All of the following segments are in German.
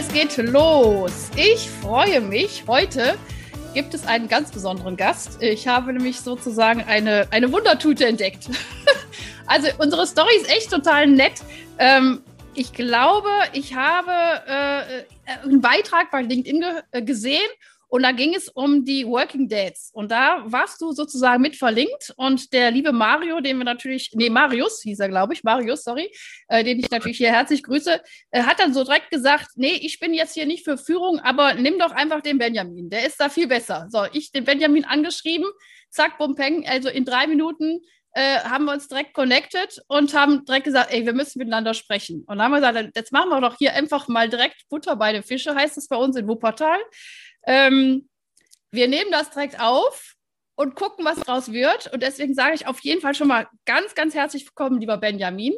Es geht los. Ich freue mich. Heute gibt es einen ganz besonderen Gast. Ich habe nämlich sozusagen eine, eine Wundertüte entdeckt. also unsere Story ist echt total nett. Ähm, ich glaube, ich habe äh, einen Beitrag bei LinkedIn ge äh, gesehen und da ging es um die Working Dads. Und da warst du sozusagen mit verlinkt. Und der liebe Mario, den wir natürlich, nee, Marius hieß er, glaube ich, Marius, sorry, äh, den ich natürlich hier herzlich grüße, äh, hat dann so direkt gesagt, nee, ich bin jetzt hier nicht für Führung, aber nimm doch einfach den Benjamin. Der ist da viel besser. So, ich den Benjamin angeschrieben, zack, bum, peng, also in drei Minuten äh, haben wir uns direkt connected und haben direkt gesagt, ey, wir müssen miteinander sprechen. Und dann haben wir gesagt, jetzt machen wir doch hier einfach mal direkt Butter bei den Fische, heißt es bei uns in Wuppertal. Ähm, wir nehmen das direkt auf und gucken, was draus wird. Und deswegen sage ich auf jeden Fall schon mal ganz, ganz herzlich willkommen, lieber Benjamin.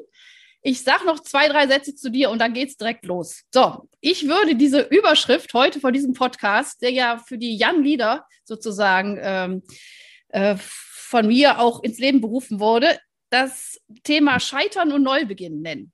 Ich sage noch zwei, drei Sätze zu dir und dann geht es direkt los. So, ich würde diese Überschrift heute von diesem Podcast, der ja für die Young Leader sozusagen ähm, äh, von mir auch ins Leben berufen wurde, das Thema Scheitern und Neubeginn nennen.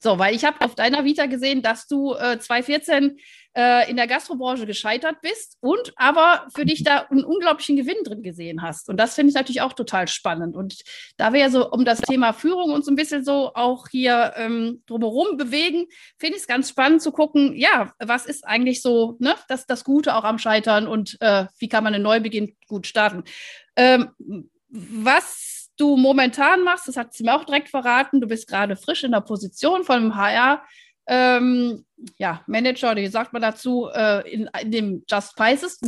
So, weil ich habe auf deiner Vita gesehen, dass du äh, 2014 äh, in der Gastrobranche gescheitert bist und aber für dich da einen unglaublichen Gewinn drin gesehen hast. Und das finde ich natürlich auch total spannend. Und da wir ja so um das Thema Führung uns ein bisschen so auch hier ähm, drumherum bewegen, finde ich es ganz spannend zu gucken, ja, was ist eigentlich so ne, das, das Gute auch am Scheitern und äh, wie kann man einen Neubeginn gut starten. Ähm, was du momentan machst, das hat sie mir auch direkt verraten, du bist gerade frisch in der Position von einem HR. Ähm, ja, Manager, wie sagt man dazu, äh, in, in, dem Just Prices.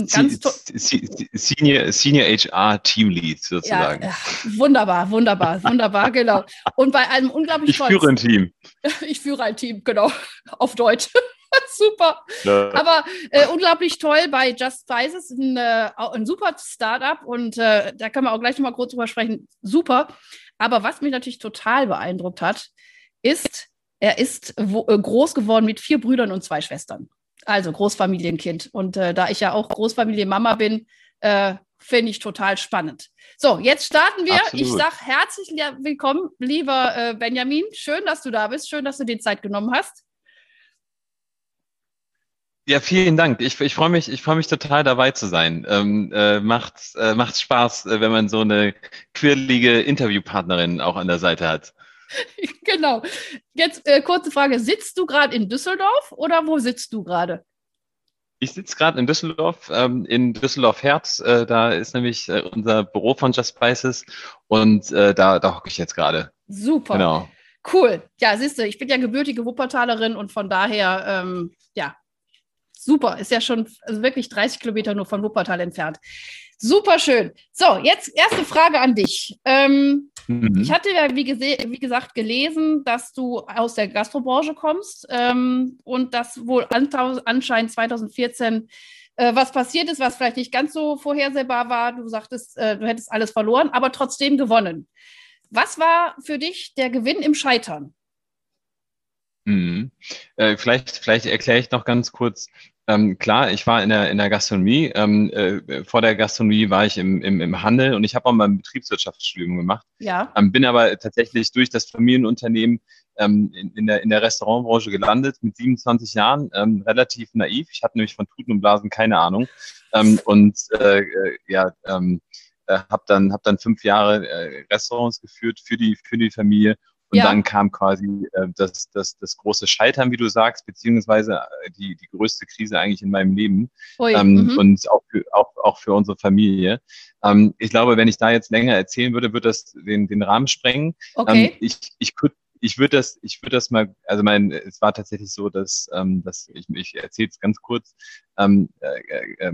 Senior, Senior HR Team Lead sozusagen. Ja, wunderbar, wunderbar, wunderbar, genau. Und bei einem unglaublich Ich führe ein Team. Ich führe ein Team, genau, auf Deutsch. super. Ja. Aber äh, unglaublich toll bei Just Spices, ein, äh, ein super Startup und äh, da können wir auch gleich nochmal kurz drüber sprechen. Super. Aber was mich natürlich total beeindruckt hat, ist, er ist wo, äh, groß geworden mit vier Brüdern und zwei Schwestern. Also Großfamilienkind. Und äh, da ich ja auch Großfamilienmama bin, äh, finde ich total spannend. So, jetzt starten wir. Absolut. Ich sage herzlich willkommen, lieber Benjamin. Schön, dass du da bist. Schön, dass du dir Zeit genommen hast. Ja, vielen Dank. Ich, ich freue mich, ich freue mich total dabei zu sein. Ähm, äh, macht, äh, macht Spaß, äh, wenn man so eine quirlige Interviewpartnerin auch an der Seite hat. Genau. Jetzt äh, kurze Frage: Sitzt du gerade in Düsseldorf oder wo sitzt du gerade? Ich sitze gerade in Düsseldorf, ähm, in Düsseldorf Herz. Äh, da ist nämlich äh, unser Büro von Just Spices und äh, da, da hocke ich jetzt gerade. Super. Genau. Cool. Ja, siehst du, ich bin ja gebürtige Wuppertalerin und von daher, ähm, ja, Super, ist ja schon also wirklich 30 Kilometer nur von Wuppertal entfernt. Super schön. So, jetzt erste Frage an dich. Ähm, mhm. Ich hatte ja, wie, wie, gesagt, gelesen, dass du aus der Gastrobranche kommst ähm, und dass wohl anscheinend 2014 äh, was passiert ist, was vielleicht nicht ganz so vorhersehbar war. Du sagtest, äh, du hättest alles verloren, aber trotzdem gewonnen. Was war für dich der Gewinn im Scheitern? Mhm. Äh, vielleicht, vielleicht erkläre ich noch ganz kurz. Ähm, klar, ich war in der, in der Gastronomie. Ähm, äh, vor der Gastronomie war ich im, im, im Handel und ich habe auch mal ein Betriebswirtschaftsstudium gemacht. Ja. Ähm, bin aber tatsächlich durch das Familienunternehmen ähm, in, in, der, in der Restaurantbranche gelandet mit 27 Jahren, ähm, relativ naiv. Ich hatte nämlich von Tuten und Blasen keine Ahnung. Ähm, und äh, äh ja, äh, habe dann, hab dann fünf Jahre äh, Restaurants geführt für die, für die Familie und ja. dann kam quasi äh, das, das, das große Scheitern, wie du sagst, beziehungsweise äh, die, die größte Krise eigentlich in meinem Leben Ui, ähm, mhm. und auch für, auch, auch für unsere Familie. Ähm, ich glaube, wenn ich da jetzt länger erzählen würde, würde das den, den Rahmen sprengen. Okay. Ähm, ich ich könnte ich würde das, ich würde das mal, also mein, es war tatsächlich so, dass, ähm, dass ich, ich erzähle es ganz kurz. Ähm, äh, äh,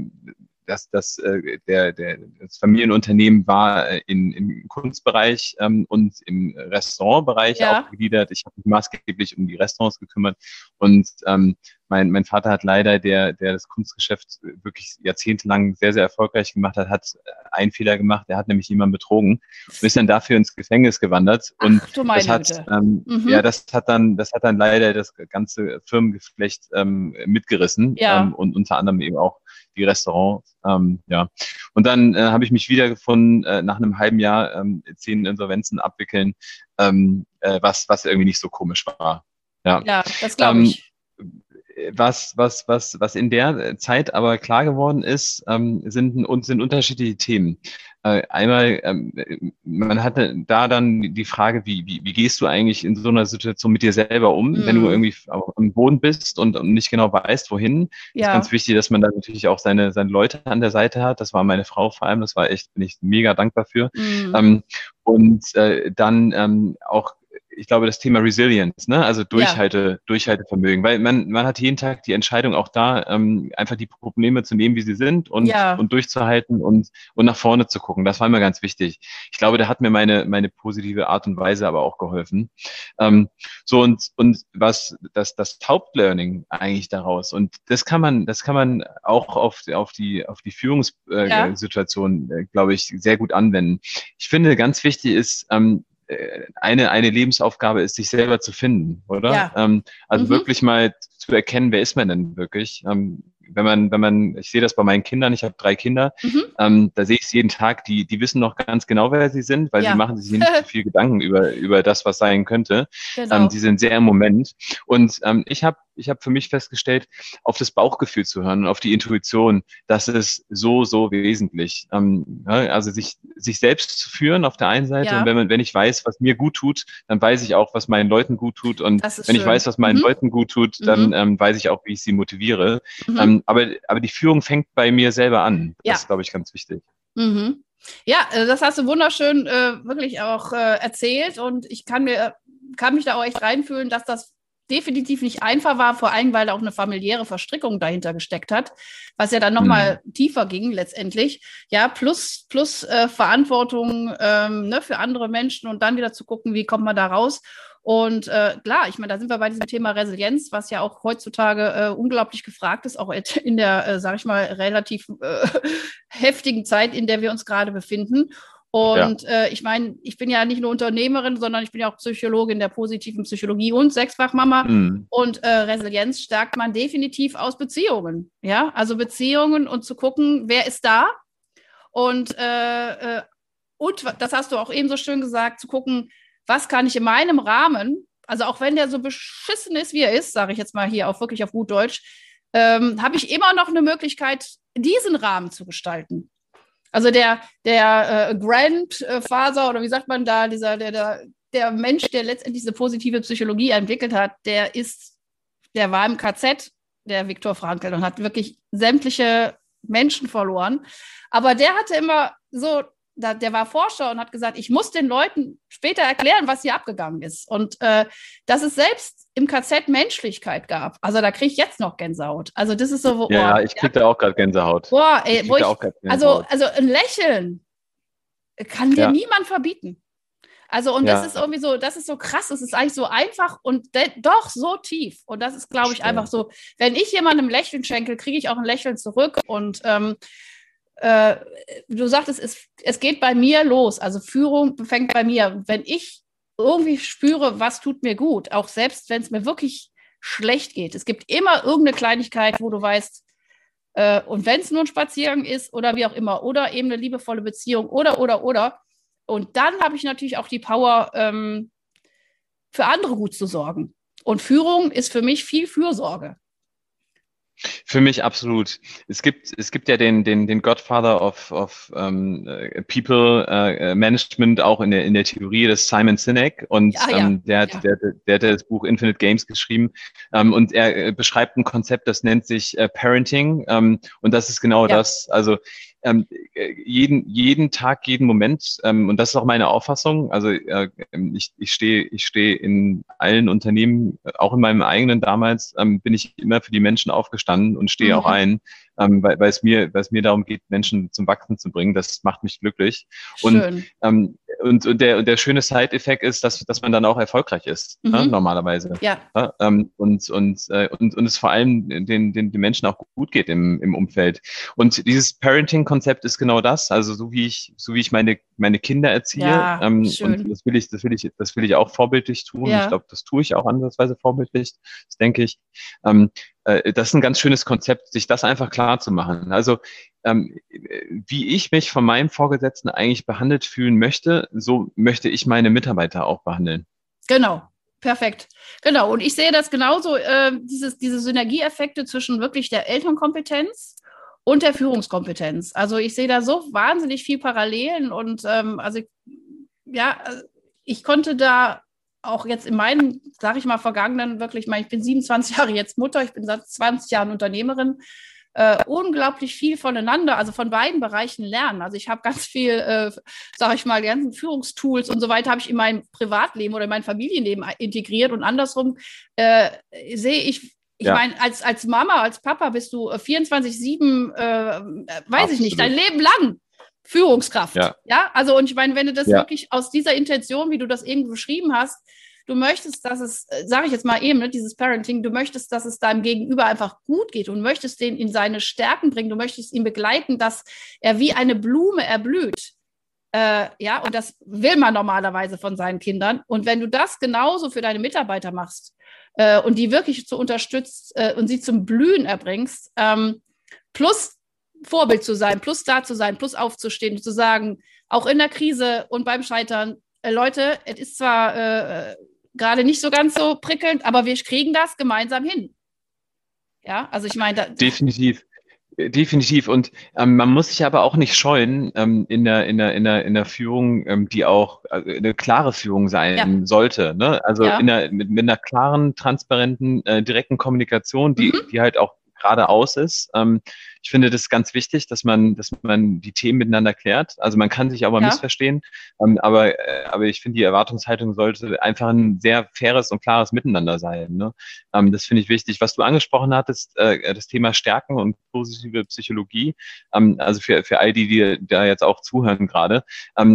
das, das, äh, der, der, das Familienunternehmen war äh, in, im Kunstbereich ähm, und im Restaurantbereich ja. aufgegliedert. Ich habe mich maßgeblich um die Restaurants gekümmert und ähm, mein, mein Vater hat leider, der, der das Kunstgeschäft wirklich jahrzehntelang sehr, sehr erfolgreich gemacht hat, hat einen Fehler gemacht. Er hat nämlich jemanden betrogen und ist dann dafür ins Gefängnis gewandert. Und Ach, das hat, ähm, mhm. ja, das hat dann, das hat dann leider das ganze Firmengeflecht ähm, mitgerissen ja. ähm, und unter anderem eben auch die Restaurants. Ähm, ja. Und dann äh, habe ich mich wiedergefunden, äh, nach einem halben Jahr ähm, zehn Insolvenzen abwickeln, ähm, äh, was, was irgendwie nicht so komisch war. Ja, ja das glaube ähm, ich was, was, was, was in der Zeit aber klar geworden ist, ähm, sind, sind unterschiedliche Themen. Äh, einmal, ähm, man hatte da dann die Frage, wie, wie, wie gehst du eigentlich in so einer Situation mit dir selber um, mhm. wenn du mhm. irgendwie am Boden bist und, und nicht genau weißt, wohin. Ja. ist ganz wichtig, dass man da natürlich auch seine, seine Leute an der Seite hat. Das war meine Frau vor allem, das war echt, bin ich mega dankbar für. Mhm. Ähm, und äh, dann ähm, auch ich glaube, das Thema Resilience, ne? also Durchhalte, ja. Durchhaltevermögen, weil man, man hat jeden Tag die Entscheidung auch da, ähm, einfach die Probleme zu nehmen, wie sie sind und, ja. und durchzuhalten und, und nach vorne zu gucken. Das war immer ganz wichtig. Ich glaube, da hat mir meine, meine positive Art und Weise aber auch geholfen. Ähm, so und, und was das, das Hauptlearning eigentlich daraus und das kann man, das kann man auch auf, auf die, auf die Führungssituation, äh, ja. äh, glaube ich, sehr gut anwenden. Ich finde, ganz wichtig ist, ähm, äh, eine, eine Lebensaufgabe ist, sich selber zu finden, oder? Ja. Ähm, also mhm. wirklich mal zu erkennen, wer ist man denn wirklich? Ähm, wenn man, wenn man, ich sehe das bei meinen Kindern, ich habe drei Kinder, mhm. ähm, da sehe ich es jeden Tag, die, die wissen noch ganz genau, wer sie sind, weil ja. sie machen sich nicht so viel Gedanken über, über das, was sein könnte. Genau. Ähm, die sind sehr im Moment. Und ähm, ich habe ich hab für mich festgestellt, auf das Bauchgefühl zu hören auf die Intuition, das ist so, so wesentlich. Ähm, ja, also sich, sich selbst zu führen auf der einen Seite ja. und wenn, man, wenn ich weiß, was mir gut tut, dann weiß ich auch, was meinen Leuten gut tut und wenn schön. ich weiß, was meinen mhm. Leuten gut tut, dann mhm. ähm, weiß ich auch, wie ich sie motiviere. Mhm. Ähm, aber, aber die Führung fängt bei mir selber an. Das ja. ist, glaube ich, ganz wichtig. Mhm. Ja, äh, das hast du wunderschön äh, wirklich auch äh, erzählt und ich kann mir kann mich da auch echt reinfühlen, dass das definitiv nicht einfach war, vor allem weil da auch eine familiäre Verstrickung dahinter gesteckt hat, was ja dann nochmal mhm. tiefer ging letztendlich. Ja, plus, plus äh, Verantwortung ähm, ne, für andere Menschen und dann wieder zu gucken, wie kommt man da raus. Und äh, klar, ich meine, da sind wir bei diesem Thema Resilienz, was ja auch heutzutage äh, unglaublich gefragt ist, auch in der, äh, sage ich mal, relativ äh, heftigen Zeit, in der wir uns gerade befinden. Und ja. äh, ich meine, ich bin ja nicht nur Unternehmerin, sondern ich bin ja auch Psychologin der positiven Psychologie und Sechsfachmama. Mhm. Und äh, Resilienz stärkt man definitiv aus Beziehungen. Ja, also Beziehungen und zu gucken, wer ist da. Und, äh, äh und das hast du auch eben so schön gesagt, zu gucken, was kann ich in meinem Rahmen, also auch wenn der so beschissen ist, wie er ist, sage ich jetzt mal hier auch wirklich auf gut Deutsch, ähm, habe ich immer noch eine Möglichkeit, diesen Rahmen zu gestalten. Also der, der äh, Grandfather oder wie sagt man da, dieser, der, der, der Mensch, der letztendlich diese positive Psychologie entwickelt hat, der ist, der war im KZ, der Viktor Frankl, und hat wirklich sämtliche Menschen verloren. Aber der hatte immer so der war Forscher und hat gesagt, ich muss den Leuten später erklären, was hier abgegangen ist. Und äh, dass es selbst im KZ Menschlichkeit gab. Also da kriege ich jetzt noch Gänsehaut. Also das ist so, wo, ja, oh, ich kriege da auch gerade Gänsehaut. Boah, ey, wo ich, also, also ein Lächeln kann dir ja. niemand verbieten. Also, und ja. das ist irgendwie so, das ist so krass, es ist eigentlich so einfach und doch so tief. Und das ist, glaube ich, Stimmt. einfach so, wenn ich jemandem Lächeln schenke, kriege ich auch ein Lächeln zurück. Und ähm, äh, du sagtest, es, es geht bei mir los. Also Führung fängt bei mir. Wenn ich irgendwie spüre, was tut mir gut, auch selbst wenn es mir wirklich schlecht geht. Es gibt immer irgendeine Kleinigkeit, wo du weißt, äh, und wenn es nur ein Spaziergang ist oder wie auch immer, oder eben eine liebevolle Beziehung oder, oder, oder. Und dann habe ich natürlich auch die Power, ähm, für andere gut zu sorgen. Und Führung ist für mich viel Fürsorge. Für mich absolut. Es gibt, es gibt ja den, den, den Godfather of, of um, ähm, People uh, Management auch in der, in der Theorie des Simon Sinek und ja, ja. Ähm, der, hat, ja. der, der hat das Buch Infinite Games geschrieben ähm, und er äh, beschreibt ein Konzept, das nennt sich äh, Parenting ähm, und das ist genau das. Also ähm, jeden, jeden Tag, jeden Moment, ähm, und das ist auch meine Auffassung, also äh, ich, ich stehe ich stehe in allen Unternehmen, auch in meinem eigenen damals, ähm, bin ich immer für die Menschen aufgestanden und stehe mhm. auch ein, ähm, weil, weil, es mir, weil es mir darum geht, Menschen zum Wachsen zu bringen. Das macht mich glücklich. Und, Schön. ähm, und, und, der, und der schöne Side-Effekt ist, dass, dass man dann auch erfolgreich ist, ne, mhm. ne, normalerweise. Ja. ja ähm, und, und, äh, und, und es vor allem den, den, den Menschen auch gut geht im, im Umfeld. Und dieses Parenting-Konzept ist genau das. Also so wie ich, so wie ich meine, meine Kinder erziehe. Ja, ähm, und das will ich, das will ich, das will ich auch vorbildlich tun. Ja. Ich glaube, das tue ich auch andersweise vorbildlich. Das denke ich. Ähm, äh, das ist ein ganz schönes Konzept, sich das einfach klar zu machen. Also ähm, wie ich mich von meinem Vorgesetzten eigentlich behandelt fühlen möchte, so möchte ich meine Mitarbeiter auch behandeln. Genau, perfekt. Genau. Und ich sehe das genauso, äh, dieses, diese Synergieeffekte zwischen wirklich der Elternkompetenz und der Führungskompetenz. Also ich sehe da so wahnsinnig viel Parallelen und ähm, also ja, ich konnte da auch jetzt in meinen, sage ich mal, vergangenen, wirklich, ich bin 27 Jahre jetzt Mutter, ich bin seit 20 Jahren Unternehmerin, äh, unglaublich viel voneinander, also von beiden Bereichen lernen. Also ich habe ganz viel, äh, sage ich mal, die ganzen Führungstools und so weiter habe ich in mein Privatleben oder in mein Familienleben integriert und andersrum äh, sehe ich ich ja. meine, als, als Mama, als Papa bist du 24-7, äh, äh, weiß Absolut. ich nicht, dein Leben lang Führungskraft. Ja, ja? also und ich meine, wenn du das ja. wirklich aus dieser Intention, wie du das eben beschrieben hast, du möchtest, dass es, äh, sage ich jetzt mal eben, ne, dieses Parenting, du möchtest, dass es deinem Gegenüber einfach gut geht und möchtest den in seine Stärken bringen, du möchtest ihn begleiten, dass er wie eine Blume erblüht. Äh, ja, und das will man normalerweise von seinen Kindern. Und wenn du das genauso für deine Mitarbeiter machst äh, und die wirklich zu unterstützt äh, und sie zum Blühen erbringst, ähm, plus Vorbild zu sein, plus da zu sein, plus aufzustehen, zu sagen, auch in der Krise und beim Scheitern, äh, Leute, es ist zwar äh, gerade nicht so ganz so prickelnd, aber wir kriegen das gemeinsam hin. Ja, also ich meine. Definitiv. Definitiv. Und ähm, man muss sich aber auch nicht scheuen ähm, in, der, in, der, in, der, in der Führung, ähm, die auch äh, eine klare Führung sein ja. sollte. Ne? Also ja. in der, mit, mit einer klaren, transparenten, äh, direkten Kommunikation, die, mhm. die halt auch geradeaus ist. Ähm, ich finde das ganz wichtig, dass man, dass man die Themen miteinander klärt. Also man kann sich auch mal ja. missverstehen, ähm, aber, äh, aber ich finde, die Erwartungshaltung sollte einfach ein sehr faires und klares Miteinander sein. Ne? Ähm, das finde ich wichtig. Was du angesprochen hattest, äh, das Thema Stärken und positive Psychologie, ähm, also für, für all die, die da jetzt auch zuhören gerade.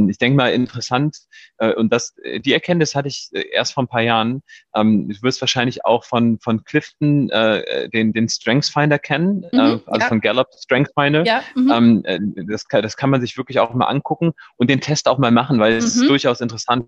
Ich denke mal interessant, äh, und das, die Erkenntnis hatte ich erst vor ein paar Jahren. Du wirst wahrscheinlich auch von, von Clifton den, den Strengths Finder kennen, mhm, also ja. von Gallup Strength Finder. Ja, mhm. ähm, äh, das, kann, das kann man sich wirklich auch mal angucken und den Test auch mal machen, weil es mhm. ist durchaus interessant,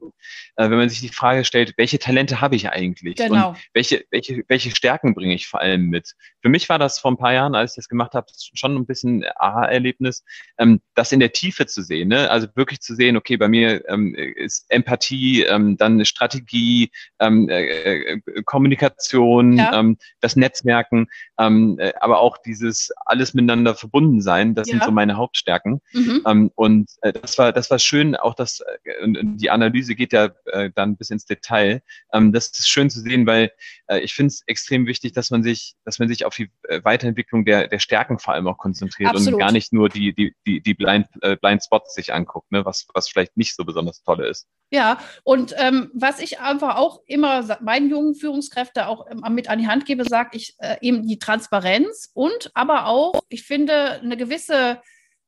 äh, wenn man sich die Frage stellt, welche Talente habe ich eigentlich? Genau. Und welche, welche, welche Stärken bringe ich vor allem mit? Für mich war das vor ein paar Jahren, als ich das gemacht habe, schon ein bisschen Aha-Erlebnis, ähm, das in der Tiefe zu sehen. Ne? Also wirklich zu sehen, okay, bei mir ähm, ist Empathie, ähm, dann Strategie, ähm, äh, äh, Kommunikation, ja. ähm, das Netzwerken, ähm, äh, aber auch dieses alles miteinander verbunden sein. Das ja. sind so meine Hauptstärken. Mhm. Ähm, und äh, das war das war schön. Auch das äh, und die Analyse geht ja äh, dann bis ins Detail. Ähm, das ist schön zu sehen, weil äh, ich finde es extrem wichtig, dass man sich dass man sich auf die äh, Weiterentwicklung der der Stärken vor allem auch konzentriert Absolut. und gar nicht nur die die die die Blind äh, Blind Spots sich anguckt, ne, was was vielleicht nicht so besonders tolle ist. Ja, und ähm, was ich einfach auch immer meinen jungen Führungskräften auch ähm, mit an die Hand gebe, sage ich äh, eben die Transparenz und aber auch, ich finde, eine gewisse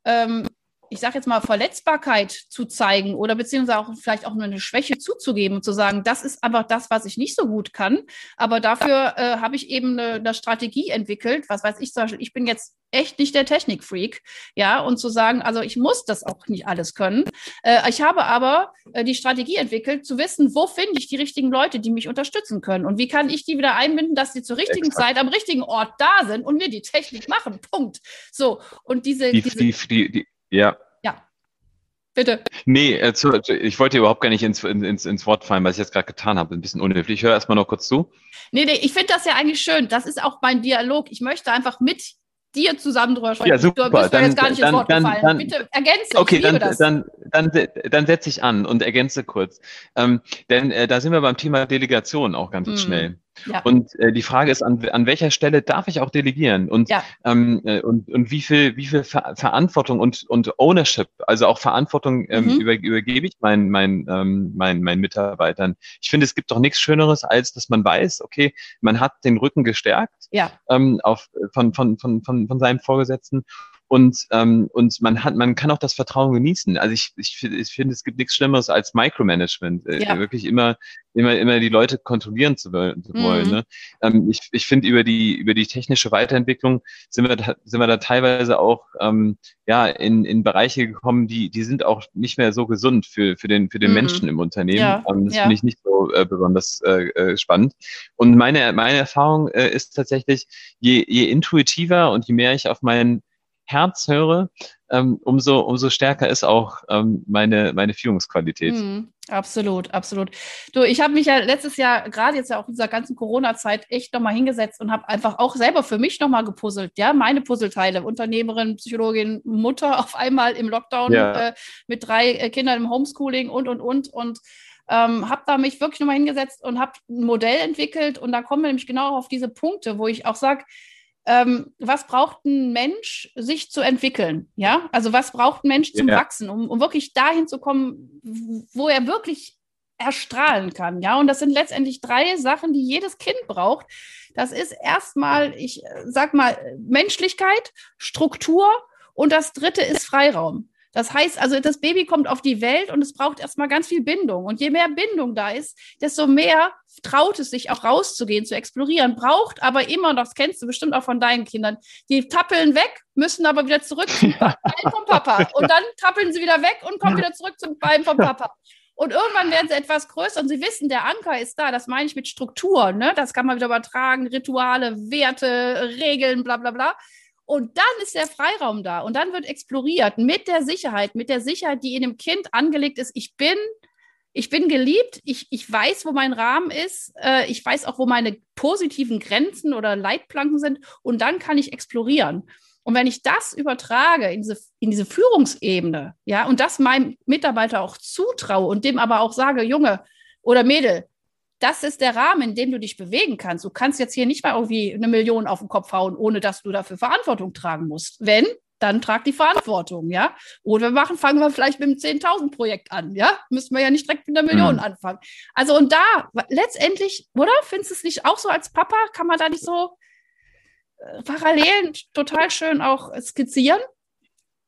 ähm, ich sage jetzt mal, Verletzbarkeit zu zeigen oder beziehungsweise auch vielleicht auch eine Schwäche zuzugeben und zu sagen, das ist einfach das, was ich nicht so gut kann. Aber dafür äh, habe ich eben eine, eine, Strategie entwickelt. Was weiß ich zum Beispiel, ich bin jetzt echt nicht der Technikfreak, ja, und zu sagen, also ich muss das auch nicht alles können. Äh, ich habe aber äh, die Strategie entwickelt, zu wissen, wo finde ich die richtigen Leute, die mich unterstützen können und wie kann ich die wieder einbinden, dass sie zur richtigen Exakt. Zeit am richtigen Ort da sind und mir die Technik machen. Punkt. So und diese, die, diese die, die, die ja. Bitte. Nee, äh, ich wollte überhaupt gar nicht ins, ins, ins Wort fallen, was ich jetzt gerade getan habe. Ein bisschen unhöflich. Ich höre erstmal noch kurz zu. Nee, nee, ich finde das ja eigentlich schön. Das ist auch mein Dialog. Ich möchte einfach mit dir zusammen drüber sprechen. Ja, super. Du bist dann, jetzt gar nicht dann, ins Wort dann, gefallen. Dann, Bitte ergänze. Okay, dann, dann, dann, dann setze ich an und ergänze kurz. Ähm, denn äh, da sind wir beim Thema Delegation auch ganz hm. schnell. Ja. Und äh, die Frage ist, an, an welcher Stelle darf ich auch delegieren? Und, ja. ähm, äh, und, und wie viel, wie viel Ver Verantwortung und, und Ownership, also auch Verantwortung ähm, mhm. über, übergebe ich meinen, meinen, ähm, meinen, meinen Mitarbeitern? Ich finde, es gibt doch nichts Schöneres, als dass man weiß, okay, man hat den Rücken gestärkt ja. ähm, auf, von, von, von, von, von seinem Vorgesetzten und, ähm, und man hat, man kann auch das Vertrauen genießen. Also ich, ich, ich finde, es gibt nichts Schlimmeres als Micromanagement. Äh, ja. Wirklich immer, immer, immer die Leute kontrollieren zu, wollen. Mhm. Ne? Ähm, ich ich finde, über die, über die technische Weiterentwicklung sind wir da, sind wir da teilweise auch ähm, ja, in, in Bereiche gekommen, die, die sind auch nicht mehr so gesund für, für den, für den mhm. Menschen im Unternehmen. Ja. Ähm, das ja. finde ich nicht so äh, besonders äh, äh, spannend. Und meine, meine Erfahrung äh, ist tatsächlich, je, je intuitiver und je mehr ich auf meinen Herz höre, ähm, umso, umso stärker ist auch ähm, meine, meine Führungsqualität. Mm, absolut, absolut. Du, ich habe mich ja letztes Jahr, gerade jetzt ja auch in dieser ganzen Corona-Zeit, echt nochmal hingesetzt und habe einfach auch selber für mich nochmal gepuzzelt. Ja, meine Puzzleteile, Unternehmerin, Psychologin, Mutter auf einmal im Lockdown ja. äh, mit drei äh, Kindern im Homeschooling und, und, und. Und ähm, habe da mich wirklich nochmal hingesetzt und habe ein Modell entwickelt. Und da kommen wir nämlich genau auf diese Punkte, wo ich auch sage, ähm, was braucht ein Mensch, sich zu entwickeln? Ja, also was braucht ein Mensch zum ja. Wachsen, um, um wirklich dahin zu kommen, wo er wirklich erstrahlen kann. Ja, und das sind letztendlich drei Sachen, die jedes Kind braucht. Das ist erstmal, ich äh, sag mal, Menschlichkeit, Struktur und das dritte ist Freiraum. Das heißt also, das Baby kommt auf die Welt und es braucht erstmal ganz viel Bindung. Und je mehr Bindung da ist, desto mehr traut es sich auch rauszugehen, zu explorieren, braucht aber immer, das kennst du bestimmt auch von deinen Kindern, die tappeln weg, müssen aber wieder zurück zum Bein vom Papa. Und dann tappeln sie wieder weg und kommen wieder zurück zum Bein vom Papa. Und irgendwann werden sie etwas größer und sie wissen, der Anker ist da. Das meine ich mit Struktur. Ne? Das kann man wieder übertragen. Rituale, Werte, Regeln, bla bla bla. Und dann ist der Freiraum da und dann wird exploriert mit der Sicherheit, mit der Sicherheit, die in dem Kind angelegt ist. Ich bin, ich bin geliebt, ich, ich weiß, wo mein Rahmen ist, äh, ich weiß auch, wo meine positiven Grenzen oder Leitplanken sind und dann kann ich explorieren. Und wenn ich das übertrage in diese, in diese Führungsebene, ja, und das meinem Mitarbeiter auch zutraue und dem aber auch sage, Junge oder Mädel, das ist der Rahmen, in dem du dich bewegen kannst. Du kannst jetzt hier nicht mal irgendwie eine Million auf den Kopf hauen, ohne dass du dafür Verantwortung tragen musst. Wenn, dann trag die Verantwortung, ja. Oder wir machen, fangen wir vielleicht mit einem 10.000 Projekt an, ja. Müssen wir ja nicht direkt mit einer Million mhm. anfangen. Also und da letztendlich, oder? Findest du es nicht auch so als Papa? Kann man da nicht so äh, Parallelen total schön auch skizzieren?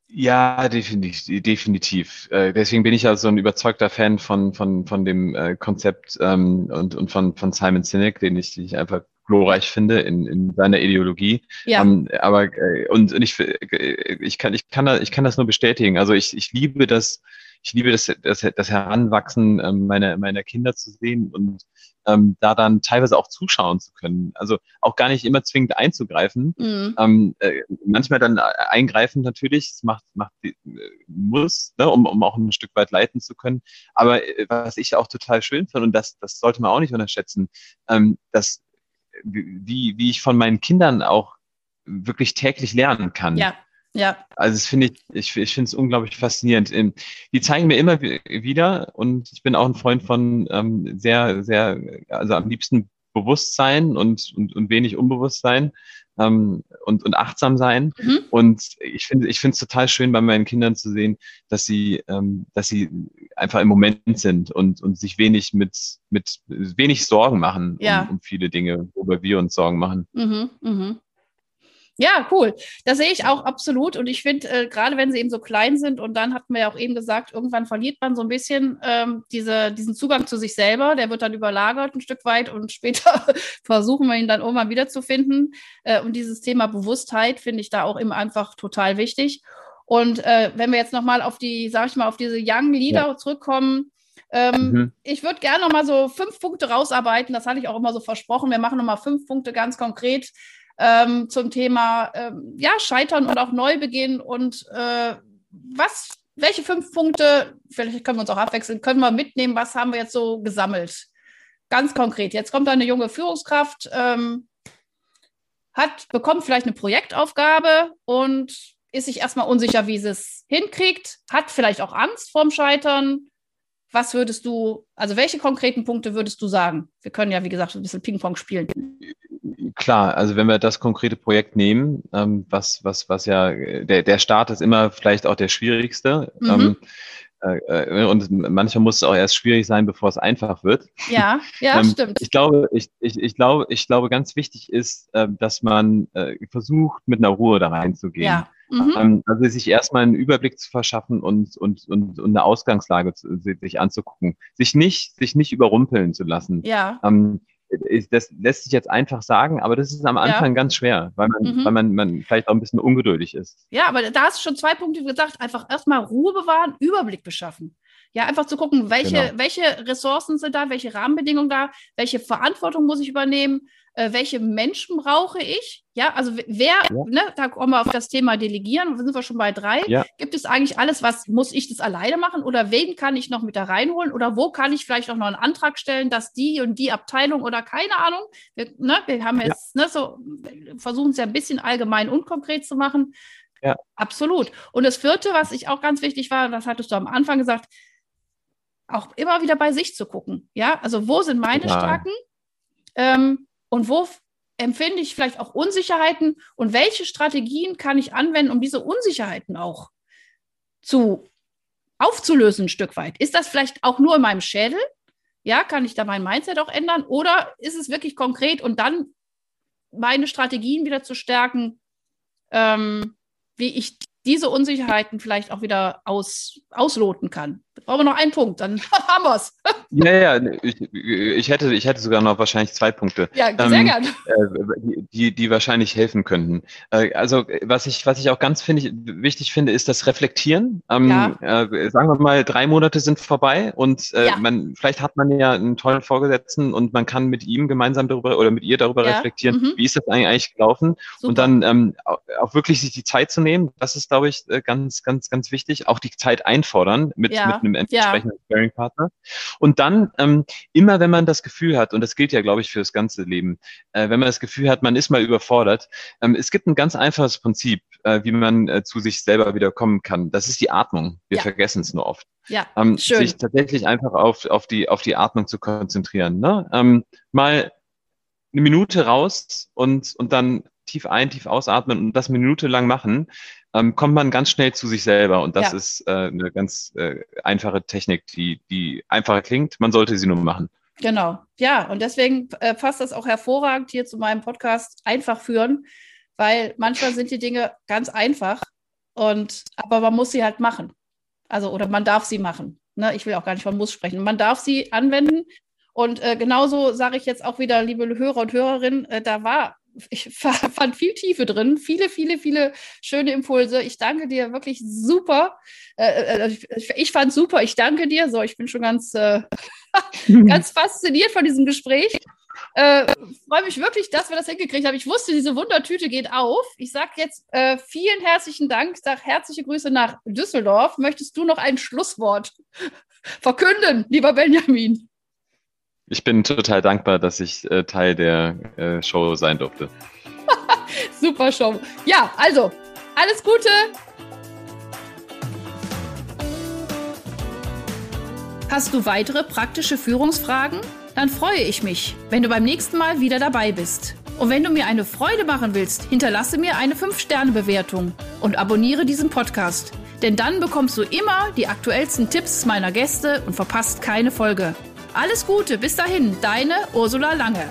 Ja, definitiv. definitiv. Äh, deswegen bin ich ja so ein überzeugter Fan von, von, von dem äh, Konzept ähm, und, und von, von Simon Sinek, den ich, den ich einfach glorreich finde in, in seiner Ideologie. Ja. Um, ähm, aber äh, und, und ich, ich kann ich kann ich kann das nur bestätigen. Also ich, ich liebe das ich liebe das, das, das Heranwachsen ähm, meiner meiner Kinder zu sehen und ähm, da dann teilweise auch zuschauen zu können. Also auch gar nicht immer zwingend einzugreifen. Mhm. Ähm, äh, manchmal dann äh, eingreifen natürlich, das macht, macht äh, muss, ne, um, um auch ein Stück weit leiten zu können. Aber äh, was ich auch total schön finde, und das, das sollte man auch nicht unterschätzen, ähm, dass wie, wie ich von meinen Kindern auch wirklich täglich lernen kann. Ja. Ja. Also das finde ich, ich, ich finde es unglaublich faszinierend. Ähm, die zeigen mir immer wieder und ich bin auch ein Freund von ähm, sehr, sehr, also am liebsten Bewusstsein und, und, und wenig Unbewusstsein ähm, und, und achtsam sein. Mhm. Und ich finde ich finde es total schön bei meinen Kindern zu sehen, dass sie, ähm, dass sie einfach im Moment sind und, und sich wenig mit, mit wenig Sorgen machen ja. um, um viele Dinge, worüber wir uns Sorgen machen. Mhm, mhm. Ja, cool. Das sehe ich auch absolut. Und ich finde, äh, gerade wenn sie eben so klein sind, und dann hatten wir ja auch eben gesagt, irgendwann verliert man so ein bisschen ähm, diese, diesen Zugang zu sich selber. Der wird dann überlagert ein Stück weit und später versuchen wir ihn dann irgendwann wiederzufinden. Äh, und dieses Thema Bewusstheit finde ich da auch eben einfach total wichtig. Und äh, wenn wir jetzt nochmal auf die, sag ich mal, auf diese Young Leader ja. zurückkommen, ähm, mhm. Ich würde gerne noch mal so fünf Punkte rausarbeiten. Das hatte ich auch immer so versprochen. Wir machen noch mal fünf Punkte ganz konkret, ähm, zum Thema ähm, ja, Scheitern und auch Neubeginn und äh, was, welche fünf Punkte, vielleicht können wir uns auch abwechseln, können wir mitnehmen, was haben wir jetzt so gesammelt? Ganz konkret. Jetzt kommt da eine junge Führungskraft, ähm, hat, bekommt vielleicht eine Projektaufgabe und ist sich erstmal unsicher, wie sie es hinkriegt, hat vielleicht auch Angst vorm Scheitern. was würdest du, also welche konkreten Punkte würdest du sagen? Wir können ja, wie gesagt, ein bisschen Ping-Pong spielen. Klar, also wenn wir das konkrete Projekt nehmen, ähm, was, was, was ja, der, der Start ist immer vielleicht auch der schwierigste. Mhm. Ähm, äh, und manchmal muss es auch erst schwierig sein, bevor es einfach wird. Ja, ja, ähm, stimmt. Ich glaube, ich, ich, ich glaube, ich glaube, ganz wichtig ist, äh, dass man äh, versucht, mit einer Ruhe da reinzugehen. Ja. Mhm. Ähm, also sich erstmal einen Überblick zu verschaffen und, und, und, und eine Ausgangslage zu, sich anzugucken. Sich nicht, sich nicht überrumpeln zu lassen. Ja. Ähm, das lässt sich jetzt einfach sagen, aber das ist am Anfang ja. ganz schwer, weil man, mhm. weil man, man vielleicht auch ein bisschen ungeduldig ist. Ja, aber da hast du schon zwei Punkte gesagt. Einfach erstmal Ruhe bewahren, Überblick beschaffen. Ja, einfach zu gucken, welche, genau. welche Ressourcen sind da, welche Rahmenbedingungen da, welche Verantwortung muss ich übernehmen, äh, welche Menschen brauche ich? Ja, also wer, ja. ne, da kommen wir auf das Thema Delegieren, sind wir schon bei drei. Ja. Gibt es eigentlich alles, was muss ich das alleine machen oder wen kann ich noch mit da reinholen oder wo kann ich vielleicht auch noch einen Antrag stellen, dass die und die Abteilung oder keine Ahnung, wir, ne, wir haben jetzt ja. ne, so, versuchen es ja ein bisschen allgemein und konkret zu machen. Ja. Absolut. Und das vierte, was ich auch ganz wichtig war, das hattest du am Anfang gesagt, auch immer wieder bei sich zu gucken. Ja, also wo sind meine. Stärken? Ähm, und wo empfinde ich vielleicht auch Unsicherheiten und welche Strategien kann ich anwenden, um diese Unsicherheiten auch zu aufzulösen ein Stück weit? Ist das vielleicht auch nur in meinem Schädel? Ja, kann ich da mein Mindset auch ändern? Oder ist es wirklich konkret und dann meine Strategien wieder zu stärken, ähm, wie ich diese Unsicherheiten vielleicht auch wieder aus, ausloten kann. Brauchen wir noch einen Punkt, dann haben wir es. Ja, ja, ich, ich, hätte, ich hätte sogar noch wahrscheinlich zwei Punkte. Ja, sehr ähm, gerne. Äh, die, die wahrscheinlich helfen könnten. Äh, also, was ich, was ich auch ganz finde, wichtig finde, ist das Reflektieren. Ähm, ja. äh, sagen wir mal, drei Monate sind vorbei und äh, ja. man, vielleicht hat man ja einen tollen Vorgesetzten und man kann mit ihm gemeinsam darüber oder mit ihr darüber ja. reflektieren, mhm. wie ist das eigentlich gelaufen Super. und dann ähm, auch wirklich sich die Zeit zu nehmen. Das ist, glaube ich, äh, ganz, ganz, ganz wichtig. Auch die Zeit einfordern mit, mit einem entsprechenden Sparing-Partner. Und dann ähm, immer, wenn man das Gefühl hat, und das gilt ja, glaube ich, für das ganze Leben, äh, wenn man das Gefühl hat, man ist mal überfordert, ähm, es gibt ein ganz einfaches Prinzip, äh, wie man äh, zu sich selber wieder kommen kann. Das ist die Atmung. Wir ja. vergessen es nur oft. Ja, ähm, schön. Sich tatsächlich einfach auf, auf, die, auf die Atmung zu konzentrieren. Ne? Ähm, mal eine Minute raus und, und dann tief ein, tief ausatmen und das eine Minute lang machen, ähm, kommt man ganz schnell zu sich selber. Und das ja. ist äh, eine ganz äh, einfache Technik, die, die einfacher klingt. Man sollte sie nur machen. Genau, ja, und deswegen äh, passt das auch hervorragend hier zu meinem Podcast einfach führen, weil manchmal sind die Dinge ganz einfach und aber man muss sie halt machen. Also, oder man darf sie machen. Ne? Ich will auch gar nicht von muss sprechen. Man darf sie anwenden. Und äh, genauso sage ich jetzt auch wieder, liebe Hörer und Hörerinnen, äh, da war ich fand viel Tiefe drin, viele, viele, viele schöne Impulse. Ich danke dir wirklich super. Äh, äh ich fand super. Ich danke dir. So, ich bin schon ganz, äh, ganz fasziniert von diesem Gespräch. Äh, freue mich wirklich, dass wir das hingekriegt haben. Ich wusste, diese Wundertüte geht auf. Ich sage jetzt äh, vielen herzlichen Dank, sage herzliche Grüße nach Düsseldorf. Möchtest du noch ein Schlusswort verkünden, lieber Benjamin? Ich bin total dankbar, dass ich äh, Teil der äh, Show sein durfte. Super Show. Ja, also, alles Gute. Hast du weitere praktische Führungsfragen? Dann freue ich mich, wenn du beim nächsten Mal wieder dabei bist. Und wenn du mir eine Freude machen willst, hinterlasse mir eine 5-Sterne-Bewertung und abonniere diesen Podcast. Denn dann bekommst du immer die aktuellsten Tipps meiner Gäste und verpasst keine Folge. Alles Gute, bis dahin, deine Ursula Lange.